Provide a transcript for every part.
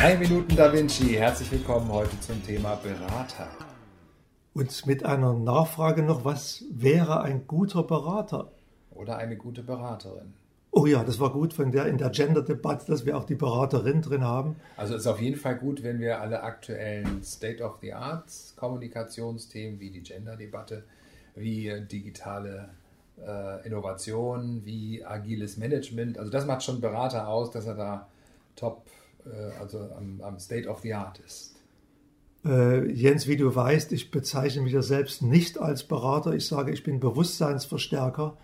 Drei Minuten Da Vinci. Herzlich willkommen heute zum Thema Berater. Und mit einer Nachfrage noch, was wäre ein guter Berater? Oder eine gute Beraterin. Oh ja, das war gut von der in der Gender-Debatte, dass wir auch die Beraterin drin haben. Also ist auf jeden Fall gut, wenn wir alle aktuellen State-of-the-Art-Kommunikationsthemen wie die Gender-Debatte, wie digitale äh, Innovation, wie agiles Management, also das macht schon Berater aus, dass er da top, also am, am State of the Art ist. Äh, Jens, wie du weißt, ich bezeichne mich ja selbst nicht als Berater. Ich sage, ich bin Bewusstseinsverstärker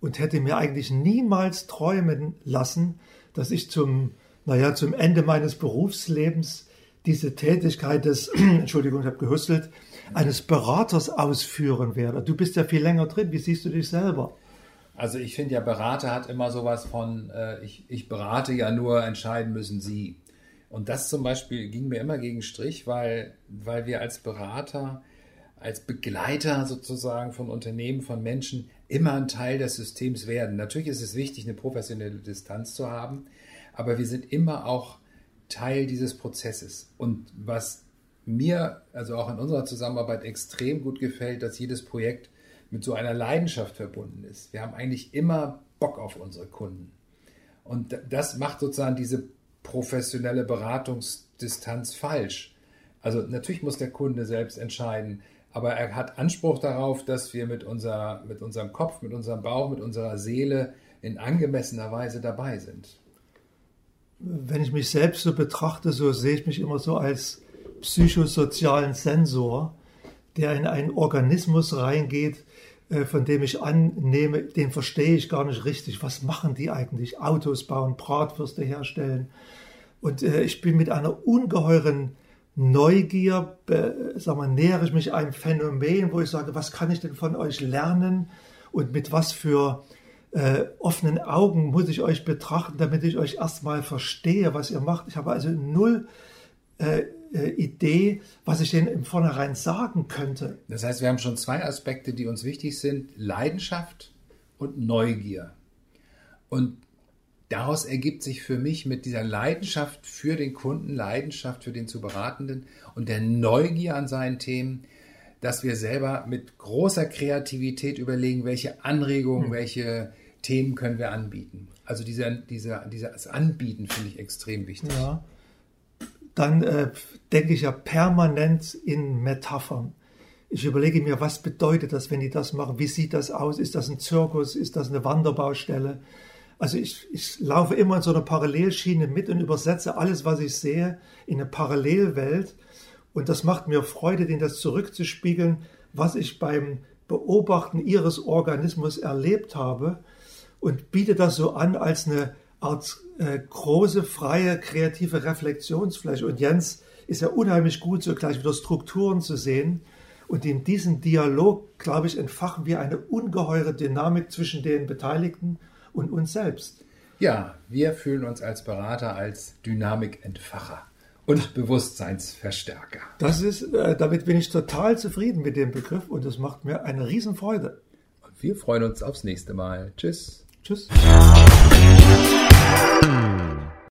und hätte mir eigentlich niemals träumen lassen, dass ich zum, naja, zum Ende meines Berufslebens diese Tätigkeit des, Entschuldigung, ich habe gehustelt, eines Beraters ausführen werde. Du bist ja viel länger drin. Wie siehst du dich selber? Also ich finde ja, Berater hat immer sowas von, äh, ich, ich berate ja nur, entscheiden müssen Sie. Und das zum Beispiel ging mir immer gegen Strich, weil, weil wir als Berater als Begleiter sozusagen von Unternehmen, von Menschen immer ein Teil des Systems werden. Natürlich ist es wichtig, eine professionelle Distanz zu haben, aber wir sind immer auch Teil dieses Prozesses. Und was mir, also auch in unserer Zusammenarbeit extrem gut gefällt, dass jedes Projekt mit so einer Leidenschaft verbunden ist. Wir haben eigentlich immer Bock auf unsere Kunden. Und das macht sozusagen diese professionelle Beratungsdistanz falsch. Also natürlich muss der Kunde selbst entscheiden, aber er hat Anspruch darauf, dass wir mit, unser, mit unserem Kopf, mit unserem Bauch, mit unserer Seele in angemessener Weise dabei sind. Wenn ich mich selbst so betrachte, so sehe ich mich immer so als psychosozialen Sensor, der in einen Organismus reingeht, äh, von dem ich annehme, den verstehe ich gar nicht richtig. Was machen die eigentlich? Autos bauen, Bratwürste herstellen. Und äh, ich bin mit einer ungeheuren Neugier, sag mal, nähere ich mich einem Phänomen, wo ich sage, was kann ich denn von euch lernen und mit was für äh, offenen Augen muss ich euch betrachten, damit ich euch erstmal verstehe, was ihr macht. Ich habe also null äh, äh, Idee, was ich denen im Vornherein sagen könnte. Das heißt, wir haben schon zwei Aspekte, die uns wichtig sind: Leidenschaft und Neugier. Und daraus ergibt sich für mich mit dieser Leidenschaft für den Kunden, Leidenschaft für den zu Beratenden und der Neugier an seinen Themen, dass wir selber mit großer Kreativität überlegen, welche Anregungen, hm. welche Themen können wir anbieten. Also dieser, dieser, dieses Anbieten finde ich extrem wichtig. Ja. Dann äh, denke ich ja permanent in Metaphern. Ich überlege mir, was bedeutet das, wenn die das machen? Wie sieht das aus? Ist das ein Zirkus? Ist das eine Wanderbaustelle? Also ich, ich laufe immer in so einer Parallelschiene mit und übersetze alles, was ich sehe, in eine Parallelwelt. Und das macht mir Freude, den das zurückzuspiegeln, was ich beim Beobachten ihres Organismus erlebt habe und biete das so an als eine Art äh, große, freie, kreative Reflexionsfläche. Und Jens ist ja unheimlich gut, so gleich wieder Strukturen zu sehen. Und in diesem Dialog, glaube ich, entfachen wir eine ungeheure Dynamik zwischen den Beteiligten und uns selbst. Ja, wir fühlen uns als Berater als Dynamikentfacher und Bewusstseinsverstärker. Das ist, äh, damit bin ich total zufrieden mit dem Begriff und das macht mir eine Riesenfreude. Und wir freuen uns aufs nächste Mal. Tschüss. Tschüss.